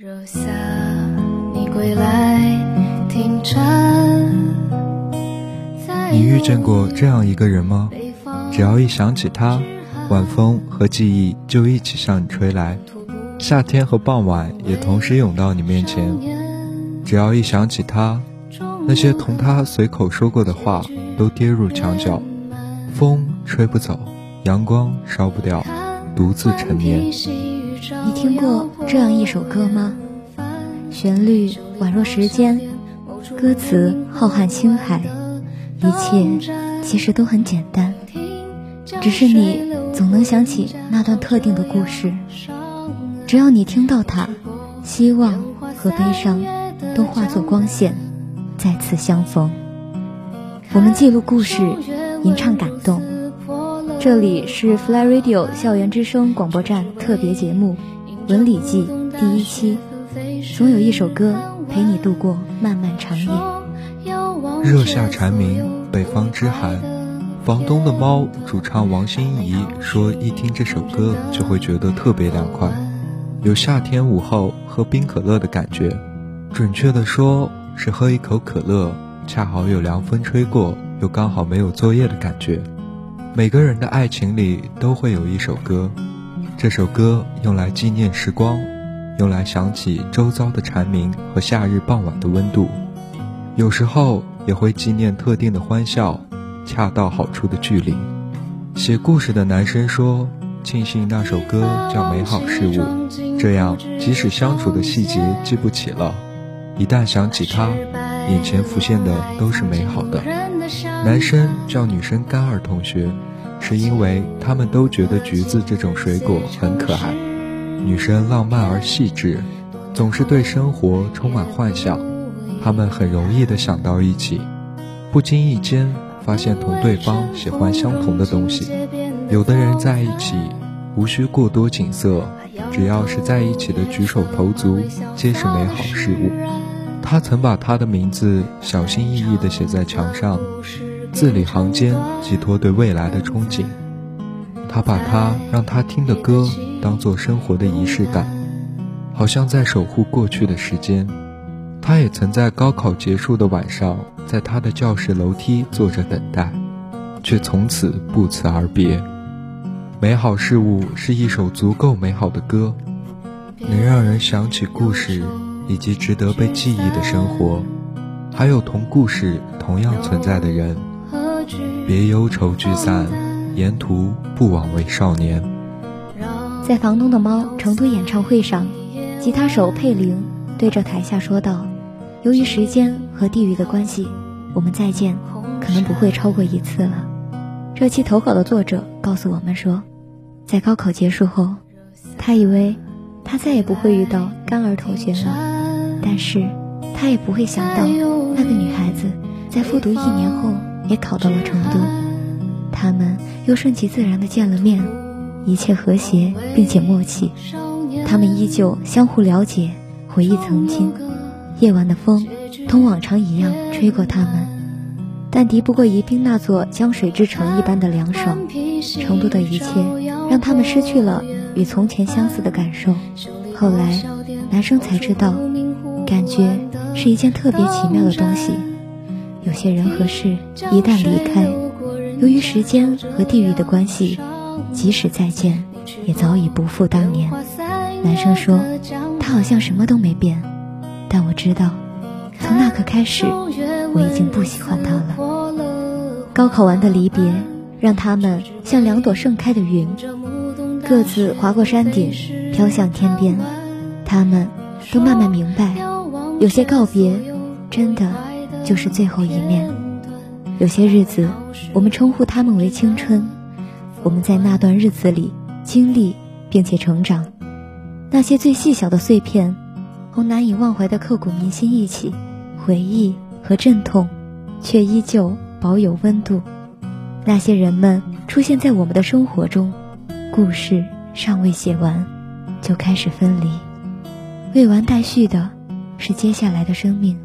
若夏你归来，听蝉。你遇见过这样一个人吗？只要一想起他，晚风和记忆就一起向你吹来，夏天和傍晚也同时涌到你面前。只要一想起他，那些同他随口说过的话都跌入墙角，风吹不走，阳光烧不掉，独自沉眠。你听过这样一首歌吗？旋律宛若时间，歌词浩瀚星海，一切其实都很简单，只是你总能想起那段特定的故事。只要你听到它，希望和悲伤都化作光线，再次相逢。我们记录故事，吟唱感动。这里是 Fly Radio 校园之声广播站特别节目《文理记》第一期，总有一首歌陪你度过漫漫长夜。热夏蝉鸣，北方之寒。房东的猫主唱王心怡说：“一听这首歌就会觉得特别凉快，有夏天午后喝冰可乐的感觉。准确的说，是喝一口可乐，恰好有凉风吹过，又刚好没有作业的感觉。”每个人的爱情里都会有一首歌，这首歌用来纪念时光，用来想起周遭的蝉鸣和夏日傍晚的温度，有时候也会纪念特定的欢笑，恰到好处的距离。写故事的男生说：“庆幸那首歌叫《美好事物》，这样即使相处的细节记不起了，一旦想起他。”眼前浮现的都是美好的。男生叫女生甘儿同学，是因为他们都觉得橘子这种水果很可爱。女生浪漫而细致，总是对生活充满幻想。他们很容易的想到一起，不经意间发现同对方喜欢相同的东西。有的人在一起，无需过多景色，只要是在一起的举手投足，皆是美好事物。他曾把他的名字小心翼翼地写在墙上，字里行间寄托对未来的憧憬。他把他让他听的歌当做生活的仪式感，好像在守护过去的时间。他也曾在高考结束的晚上，在他的教室楼梯坐着等待，却从此不辞而别。美好事物是一首足够美好的歌，能让人想起故事。以及值得被记忆的生活，还有同故事同样存在的人。别忧愁聚散，沿途不枉为少年。在房东的猫成都演唱会上，吉他手佩玲对着台下说道：“由于时间和地域的关系，我们再见可能不会超过一次了。”这期投稿的作者告诉我们说，在高考结束后，他以为他再也不会遇到干儿同学了。但是，他也不会想到，那个女孩子在复读一年后也考到了成都。他们又顺其自然的见了面，一切和谐并且默契。他们依旧相互了解，回忆曾经。夜晚的风，同往常一样吹过他们，但敌不过宜宾那座江水之城一般的凉爽。成都的一切，让他们失去了与从前相似的感受。后来，男生才知道。感觉是一件特别奇妙的东西。有些人和事一旦离开，由于时间和地域的关系，即使再见，也早已不复当年。男生说，他好像什么都没变，但我知道，从那刻开始，我已经不喜欢他了。高考完的离别，让他们像两朵盛开的云，各自划过山顶，飘向天边。他们都慢慢明白。有些告别，真的就是最后一面。有些日子，我们称呼他们为青春。我们在那段日子里经历并且成长，那些最细小的碎片，同难以忘怀的刻骨铭心一起，回忆和阵痛，却依旧保有温度。那些人们出现在我们的生活中，故事尚未写完，就开始分离，未完待续的。是接下来的生命，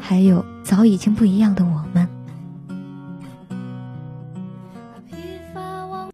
还有早已经不一样的我们。